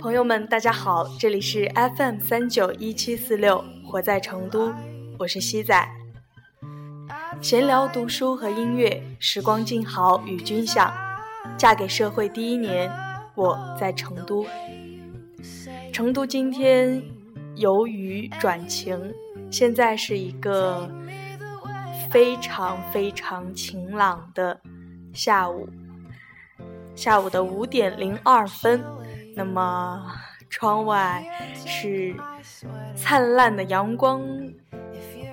朋友们，大家好，这里是 FM 三九一七四六，活在成都，我是西仔。闲聊、读书和音乐，时光静好与君享。嫁给社会第一年，我在成都。成都今天由雨转晴，现在是一个非常非常晴朗的下午，下午的五点零二分。那么，窗外是灿烂的阳光、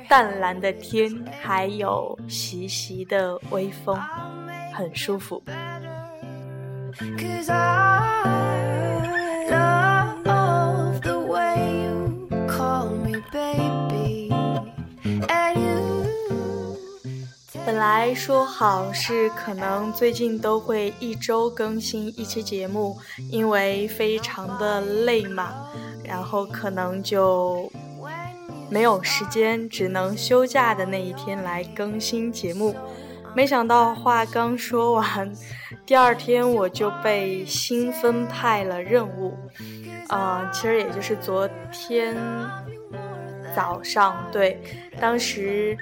淡蓝的天，还有习习的微风，很舒服。来说好是可能最近都会一周更新一期节目，因为非常的累嘛，然后可能就没有时间，只能休假的那一天来更新节目。没想到话刚说完，第二天我就被新分派了任务，啊，其实也就是昨天早上，对，当时。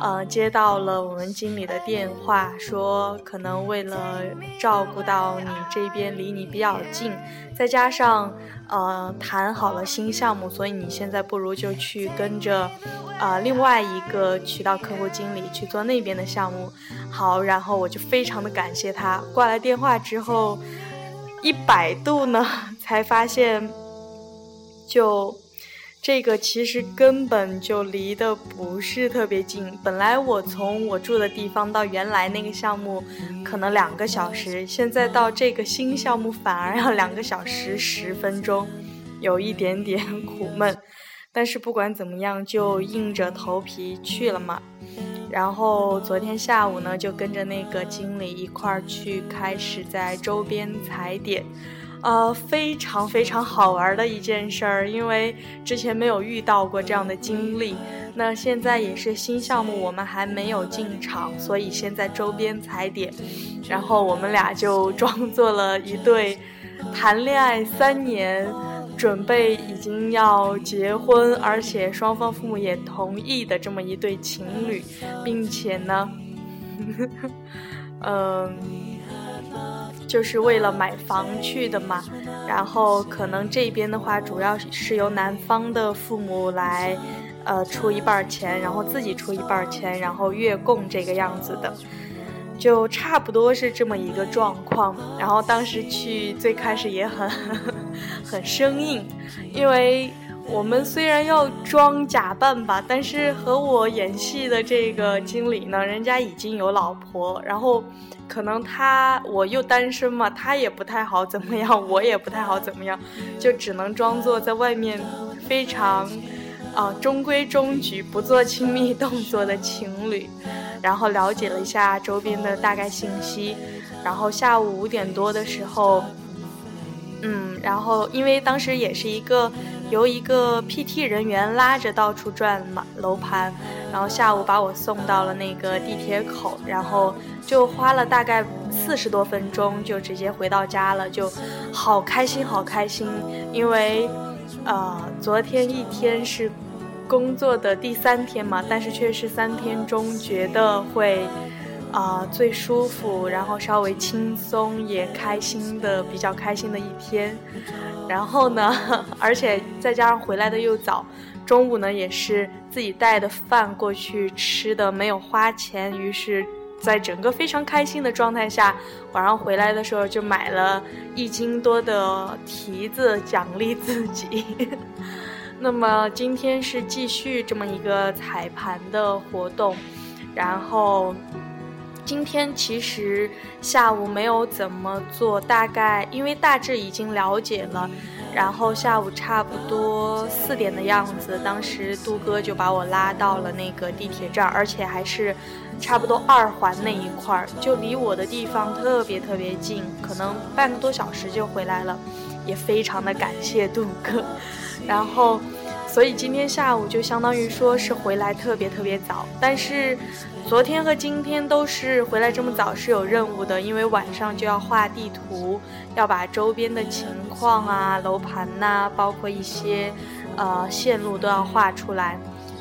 呃，接到了我们经理的电话，说可能为了照顾到你这边离你比较近，再加上呃谈好了新项目，所以你现在不如就去跟着啊另外一个渠道客户经理去做那边的项目。好，然后我就非常的感谢他。挂了电话之后，一百度呢，才发现就。这个其实根本就离得不是特别近。本来我从我住的地方到原来那个项目，可能两个小时，现在到这个新项目反而要两个小时十分钟，有一点点苦闷。但是不管怎么样，就硬着头皮去了嘛。然后昨天下午呢，就跟着那个经理一块儿去开始在周边踩点。呃，非常非常好玩的一件事儿，因为之前没有遇到过这样的经历。那现在也是新项目，我们还没有进场，所以先在周边踩点。然后我们俩就装作了一对谈恋爱三年，准备已经要结婚，而且双方父母也同意的这么一对情侣，并且呢，嗯。就是为了买房去的嘛，然后可能这边的话，主要是由男方的父母来，呃，出一半钱，然后自己出一半钱，然后月供这个样子的，就差不多是这么一个状况。然后当时去最开始也很 很生硬，因为我们虽然要装假扮吧，但是和我演戏的这个经理呢，人家已经有老婆，然后。可能他我又单身嘛，他也不太好怎么样，我也不太好怎么样，就只能装作在外面非常啊中规中矩、不做亲密动作的情侣，然后了解了一下周边的大概信息，然后下午五点多的时候，嗯，然后因为当时也是一个由一个 PT 人员拉着到处转嘛楼盘。然后下午把我送到了那个地铁口，然后就花了大概四十多分钟，就直接回到家了，就好开心，好开心。因为，呃，昨天一天是工作的第三天嘛，但是却是三天中觉得会，啊，最舒服，然后稍微轻松也开心的比较开心的一天。然后呢，而且再加上回来的又早。中午呢，也是自己带的饭过去吃的，没有花钱。于是，在整个非常开心的状态下，晚上回来的时候就买了一斤多的提子奖励自己。那么今天是继续这么一个彩盘的活动，然后今天其实下午没有怎么做，大概因为大致已经了解了。然后下午差不多四点的样子，当时杜哥就把我拉到了那个地铁站，而且还是差不多二环那一块儿，就离我的地方特别特别近，可能半个多小时就回来了，也非常的感谢杜哥。然后所以今天下午就相当于说是回来特别特别早，但是昨天和今天都是回来这么早是有任务的，因为晚上就要画地图，要把周边的情况啊、楼盘呐，包括一些呃线路都要画出来。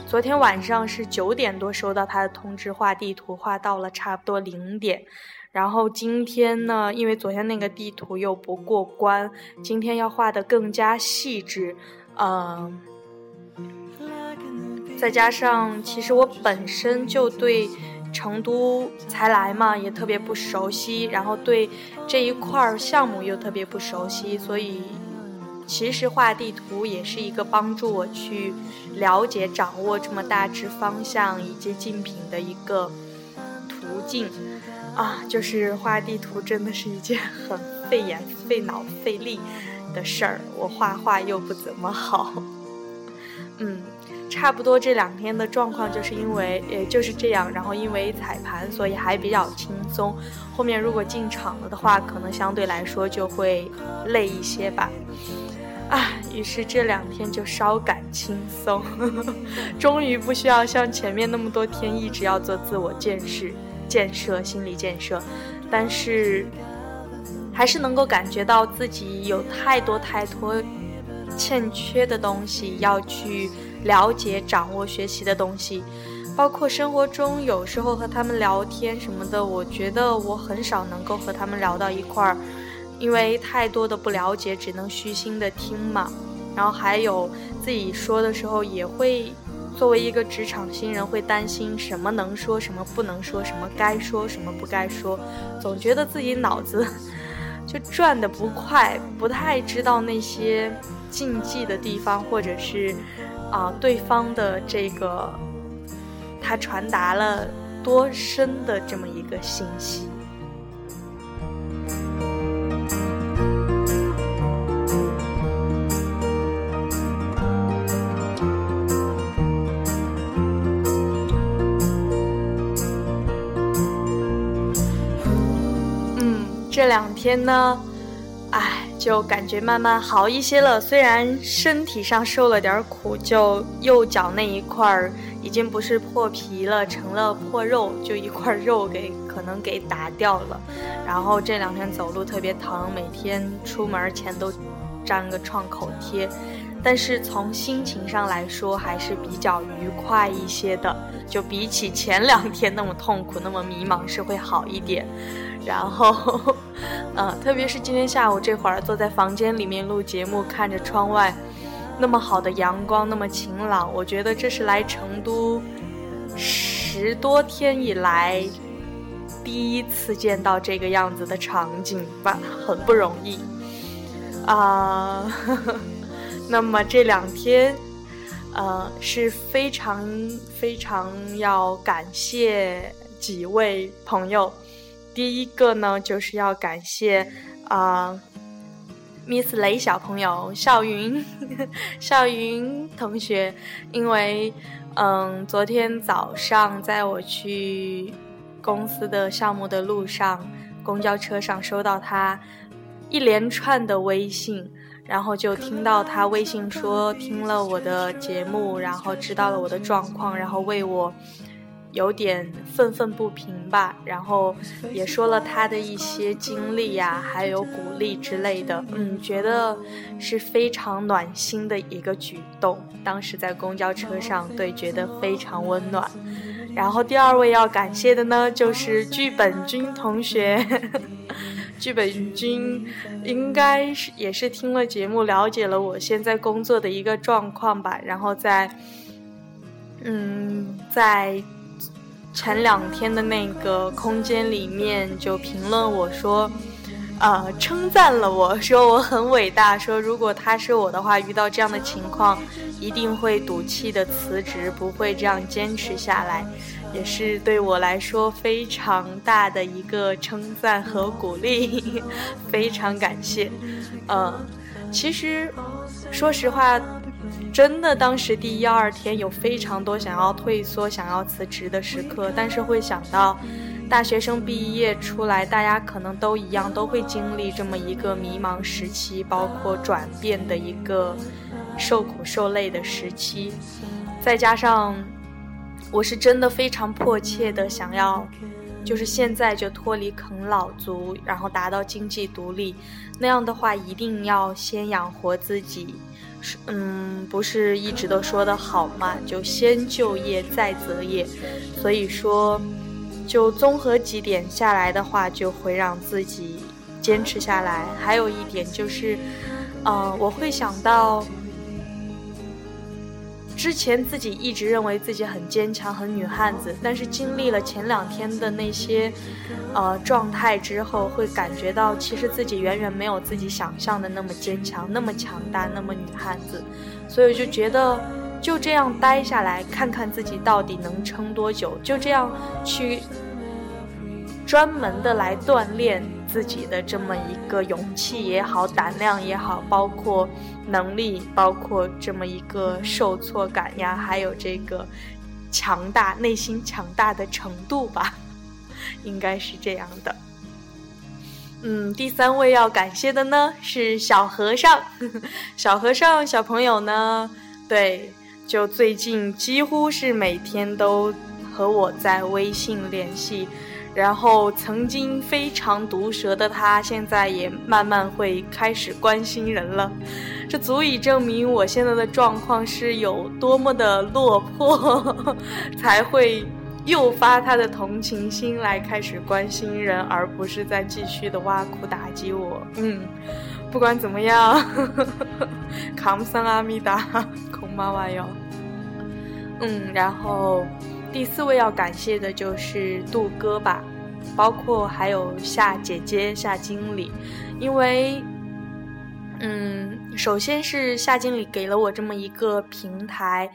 昨天晚上是九点多收到他的通知，画地图画到了差不多零点。然后今天呢，因为昨天那个地图又不过关，今天要画的更加细致，嗯。再加上，其实我本身就对成都才来嘛，也特别不熟悉，然后对这一块儿项目又特别不熟悉，所以其实画地图也是一个帮助我去了解、掌握这么大致方向以及竞品的一个途径啊。就是画地图真的是一件很费眼、费脑、费力的事儿，我画画又不怎么好，嗯。差不多这两天的状况就是因为，也就是这样。然后因为彩盘，所以还比较轻松。后面如果进场了的话，可能相对来说就会累一些吧。啊，于是这两天就稍感轻松，终于不需要像前面那么多天一直要做自我建设、建设心理建设。但是，还是能够感觉到自己有太多太多欠缺的东西要去。了解、掌握、学习的东西，包括生活中有时候和他们聊天什么的，我觉得我很少能够和他们聊到一块儿，因为太多的不了解，只能虚心的听嘛。然后还有自己说的时候，也会作为一个职场新人，会担心什么能说，什么不能说，什么该说，什么不该说，总觉得自己脑子 就转的不快，不太知道那些禁忌的地方，或者是。啊，对方的这个，他传达了多深的这么一个信息？嗯，这两天呢，哎。就感觉慢慢好一些了，虽然身体上受了点苦，就右脚那一块儿已经不是破皮了，成了破肉，就一块肉给可能给打掉了。然后这两天走路特别疼，每天出门前都粘个创口贴。但是从心情上来说，还是比较愉快一些的，就比起前两天那么痛苦、那么迷茫是会好一点。然后，嗯，特别是今天下午这会儿坐在房间里面录节目，看着窗外那么好的阳光，那么晴朗，我觉得这是来成都十多天以来第一次见到这个样子的场景吧，很不容易啊。那么这两天，呃，是非常非常要感谢几位朋友。第一个呢，就是要感谢啊，Miss 雷小朋友、笑云、笑云同学，因为嗯，昨天早上在我去公司的项目的路上，公交车上收到他一连串的微信，然后就听到他微信说听了我的节目，然后知道了我的状况，然后为我。有点愤愤不平吧，然后也说了他的一些经历呀，还有鼓励之类的，嗯，觉得是非常暖心的一个举动。当时在公交车上，对，觉得非常温暖。然后第二位要感谢的呢，就是剧本君同学。剧本君应该是也是听了节目，了解了我现在工作的一个状况吧，然后在，嗯，在。前两天的那个空间里面就评论我说，呃，称赞了我说我很伟大，说如果他是我的话，遇到这样的情况一定会赌气的辞职，不会这样坚持下来，也是对我来说非常大的一个称赞和鼓励，非常感谢。嗯，其实说实话。真的，当时第一二天有非常多想要退缩、想要辞职的时刻，但是会想到，大学生毕业出来，大家可能都一样，都会经历这么一个迷茫时期，包括转变的一个受苦受累的时期，再加上我是真的非常迫切的想要，就是现在就脱离啃老族，然后达到经济独立，那样的话一定要先养活自己。嗯，不是一直都说的好嘛？就先就业再择业，所以说，就综合几点下来的话，就会让自己坚持下来。还有一点就是，嗯，我会想到。之前自己一直认为自己很坚强、很女汉子，但是经历了前两天的那些，呃状态之后，会感觉到其实自己远远没有自己想象的那么坚强、那么强大、那么女汉子，所以就觉得就这样待下来，看看自己到底能撑多久，就这样去专门的来锻炼。自己的这么一个勇气也好，胆量也好，包括能力，包括这么一个受挫感呀，还有这个强大内心强大的程度吧，应该是这样的。嗯，第三位要感谢的呢是小和尚，小和尚小朋友呢，对，就最近几乎是每天都和我在微信联系。然后曾经非常毒舌的他，现在也慢慢会开始关心人了，这足以证明我现在的状况是有多么的落魄，才会诱发他的同情心来开始关心人，而不是在继续的挖苦打击我。嗯，不管怎么样，康桑阿弥达，孔妈妈哟。嗯，然后。第四位要感谢的就是杜哥吧，包括还有夏姐姐、夏经理，因为，嗯，首先是夏经理给了我这么一个平台，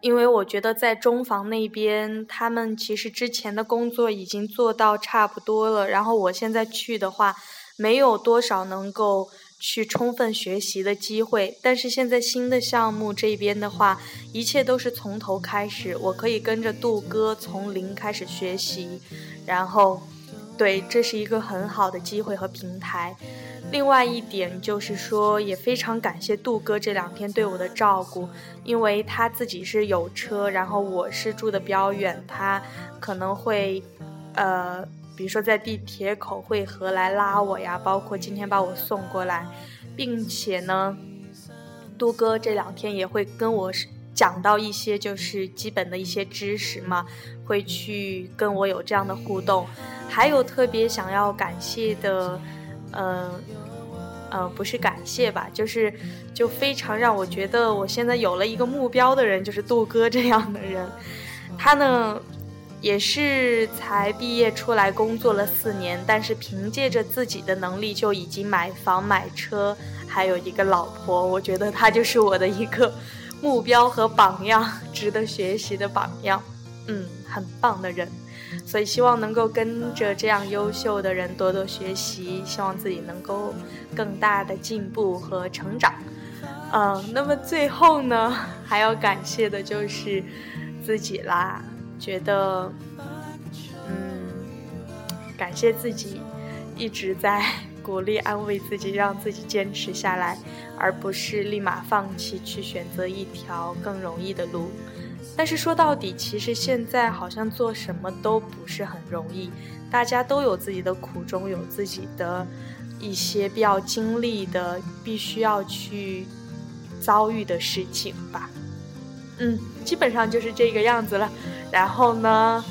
因为我觉得在中房那边，他们其实之前的工作已经做到差不多了，然后我现在去的话，没有多少能够。去充分学习的机会，但是现在新的项目这边的话，一切都是从头开始，我可以跟着杜哥从零开始学习，然后，对，这是一个很好的机会和平台。另外一点就是说，也非常感谢杜哥这两天对我的照顾，因为他自己是有车，然后我是住的比较远，他可能会，呃。比如说在地铁口汇合来拉我呀，包括今天把我送过来，并且呢，杜哥这两天也会跟我讲到一些就是基本的一些知识嘛，会去跟我有这样的互动。还有特别想要感谢的，嗯嗯，不是感谢吧，就是就非常让我觉得我现在有了一个目标的人，就是杜哥这样的人，他呢。也是才毕业出来工作了四年，但是凭借着自己的能力就已经买房买车，还有一个老婆。我觉得他就是我的一个目标和榜样，值得学习的榜样。嗯，很棒的人，所以希望能够跟着这样优秀的人多多学习，希望自己能够更大的进步和成长。嗯，那么最后呢，还要感谢的就是自己啦。觉得，嗯，感谢自己一直在 鼓励、安慰自己，让自己坚持下来，而不是立马放弃，去选择一条更容易的路。但是说到底，其实现在好像做什么都不是很容易，大家都有自己的苦衷，有自己的一些必要经历的、必须要去遭遇的事情吧。嗯，基本上就是这个样子了。然后呢，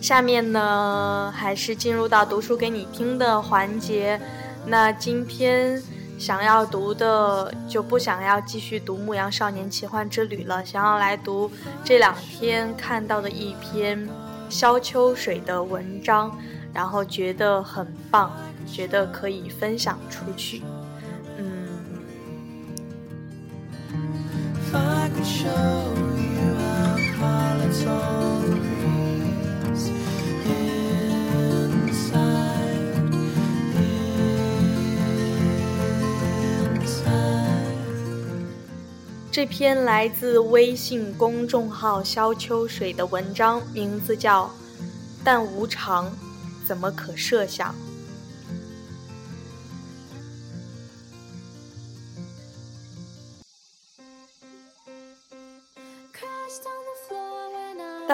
下面呢还是进入到读书给你听的环节。那今天想要读的就不想要继续读《牧羊少年奇幻之旅》了，想要来读这两天看到的一篇萧秋水的文章，然后觉得很棒，觉得可以分享出去。嗯这篇来自微信公众号“萧秋水”的文章，名字叫《但无常，怎么可设想》。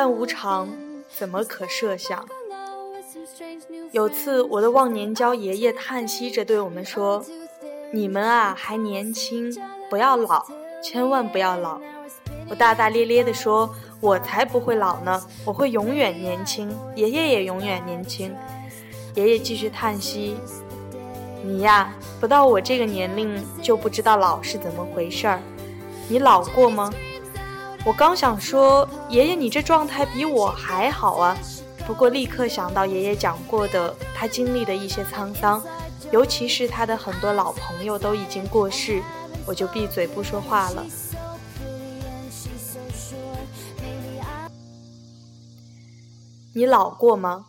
但无常怎么可设想？有次，我的忘年交爷爷叹息着对我们说：“你们啊，还年轻，不要老，千万不要老。”我大大咧咧地说：“我才不会老呢，我会永远年轻，爷爷也永远年轻。”爷爷继续叹息：“你呀，不到我这个年龄就不知道老是怎么回事儿。你老过吗？”我刚想说：“爷爷，你这状态比我还好啊。”不过，立刻想到爷爷讲过的他经历的一些沧桑，尤其是他的很多老朋友都已经过世，我就闭嘴不说话了。你老过吗？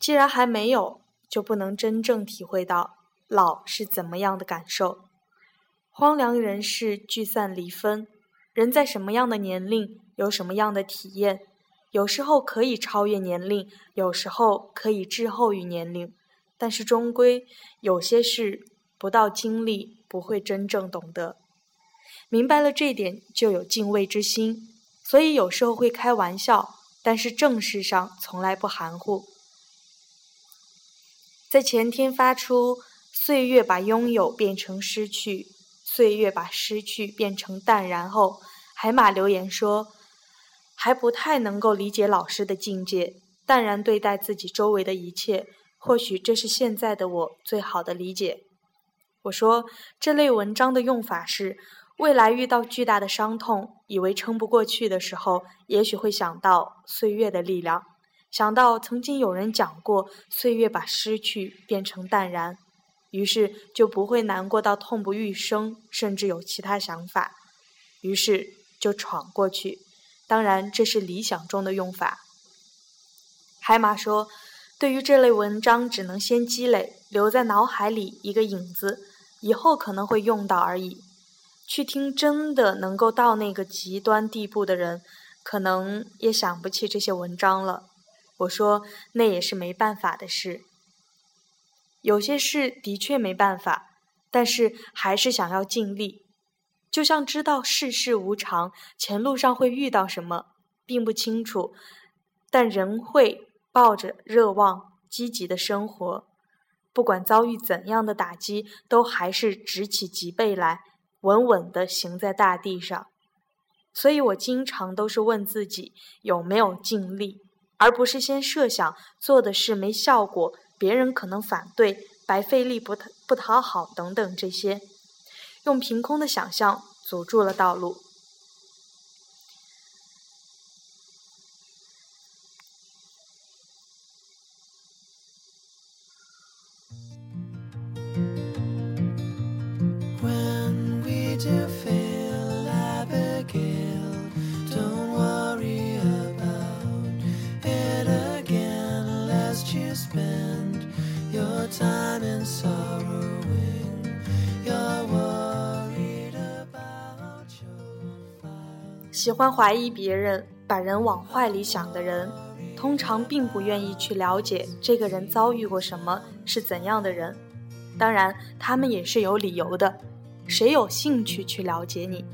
既然还没有，就不能真正体会到老是怎么样的感受。荒凉人世，聚散离分，人在什么样的年龄，有什么样的体验。有时候可以超越年龄，有时候可以滞后于年龄，但是终归有些事不到经历不会真正懂得。明白了这点，就有敬畏之心，所以有时候会开玩笑，但是正事上从来不含糊。在前天发出“岁月把拥有变成失去，岁月把失去变成淡然”后，海马留言说。还不太能够理解老师的境界，淡然对待自己周围的一切。或许这是现在的我最好的理解。我说这类文章的用法是：未来遇到巨大的伤痛，以为撑不过去的时候，也许会想到岁月的力量，想到曾经有人讲过，岁月把失去变成淡然，于是就不会难过到痛不欲生，甚至有其他想法，于是就闯过去。当然，这是理想中的用法。海马说：“对于这类文章，只能先积累，留在脑海里一个影子，以后可能会用到而已。去听真的能够到那个极端地步的人，可能也想不起这些文章了。”我说：“那也是没办法的事。有些事的确没办法，但是还是想要尽力。”就像知道世事无常，前路上会遇到什么，并不清楚，但仍会抱着热望，积极的生活。不管遭遇怎样的打击，都还是直起脊背来，稳稳地行在大地上。所以我经常都是问自己有没有尽力，而不是先设想做的事没效果，别人可能反对，白费力不不讨好等等这些。用凭空的想象阻住了道路。欢怀疑别人、把人往坏里想的人，通常并不愿意去了解这个人遭遇过什么，是怎样的人。当然，他们也是有理由的。谁有兴趣去了解你？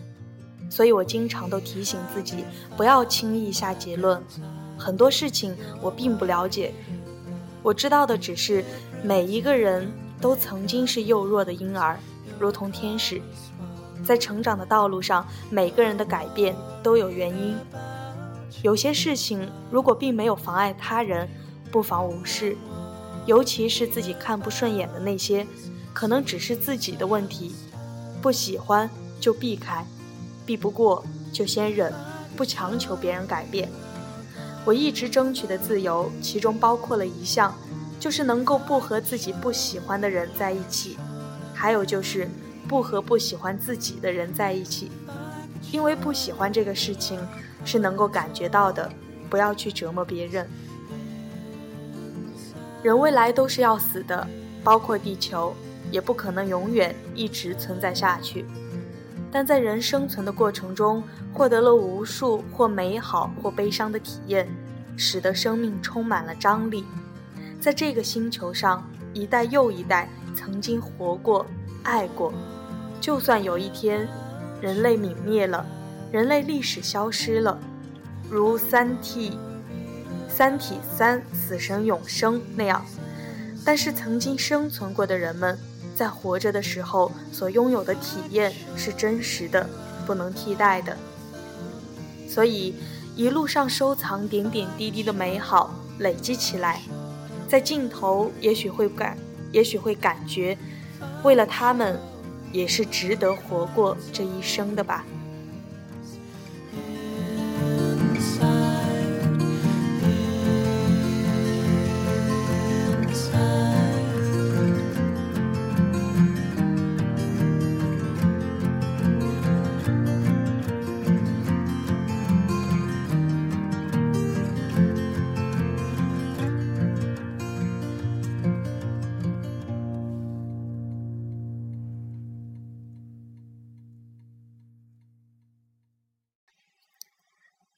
所以我经常都提醒自己，不要轻易下结论。很多事情我并不了解，我知道的只是每一个人都曾经是幼弱的婴儿，如同天使。在成长的道路上，每个人的改变都有原因。有些事情如果并没有妨碍他人，不妨无视；尤其是自己看不顺眼的那些，可能只是自己的问题。不喜欢就避开，避不过就先忍，不强求别人改变。我一直争取的自由，其中包括了一项，就是能够不和自己不喜欢的人在一起，还有就是。不和不喜欢自己的人在一起，因为不喜欢这个事情是能够感觉到的。不要去折磨别人。人未来都是要死的，包括地球，也不可能永远一直存在下去。但在人生存的过程中，获得了无数或美好或悲伤的体验，使得生命充满了张力。在这个星球上，一代又一代曾经活过、爱过。就算有一天，人类泯灭了，人类历史消失了，如《三体》《三体三》死神永生那样。但是曾经生存过的人们，在活着的时候所拥有的体验是真实的，不能替代的。所以，一路上收藏点点滴滴的美好，累积起来，在尽头也许会感，也许会感觉，为了他们，也是值得活过这一生的吧。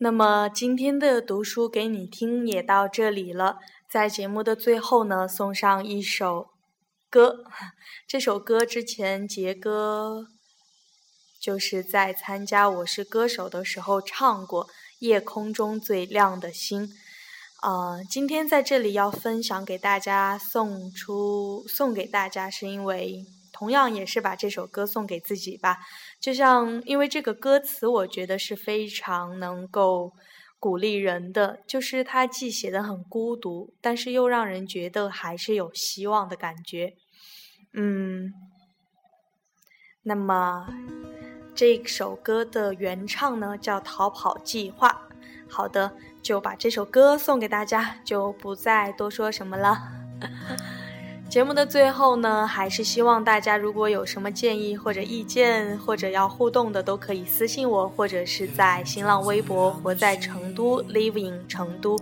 那么今天的读书给你听也到这里了，在节目的最后呢，送上一首歌。这首歌之前杰哥就是在参加《我是歌手》的时候唱过，《夜空中最亮的星》。呃，今天在这里要分享给大家，送出送给大家，是因为。同样也是把这首歌送给自己吧，就像因为这个歌词，我觉得是非常能够鼓励人的，就是它既写的很孤独，但是又让人觉得还是有希望的感觉。嗯，那么这首歌的原唱呢叫《逃跑计划》。好的，就把这首歌送给大家，就不再多说什么了。节目的最后呢，还是希望大家如果有什么建议或者意见，或者要互动的，都可以私信我，或者是在新浪微博“活在成都 ”（Live in 成都）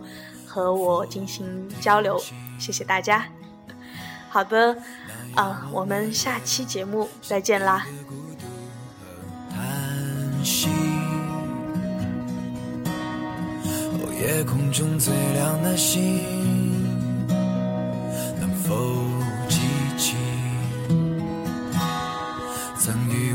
和我进行交流。谢谢大家。好的，啊，我们下期节目再见啦。夜空中最亮的星，能否？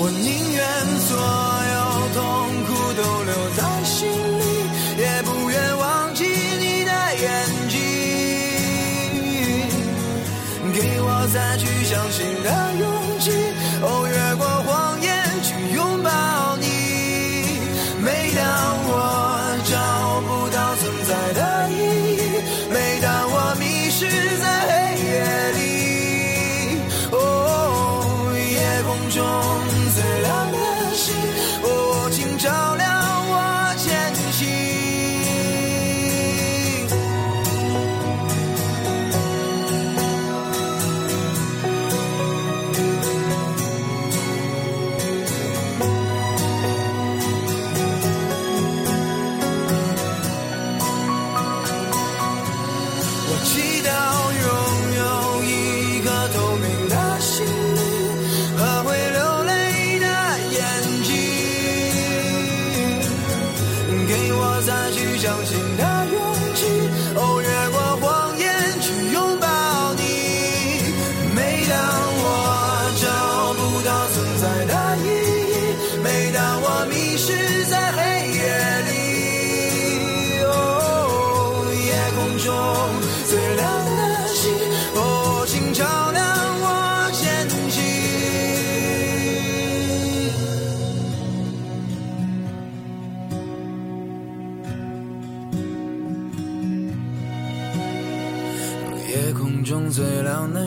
我宁愿所有痛苦都留在心里，也不愿忘记你的眼睛。给我再去相信的勇气，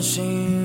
心。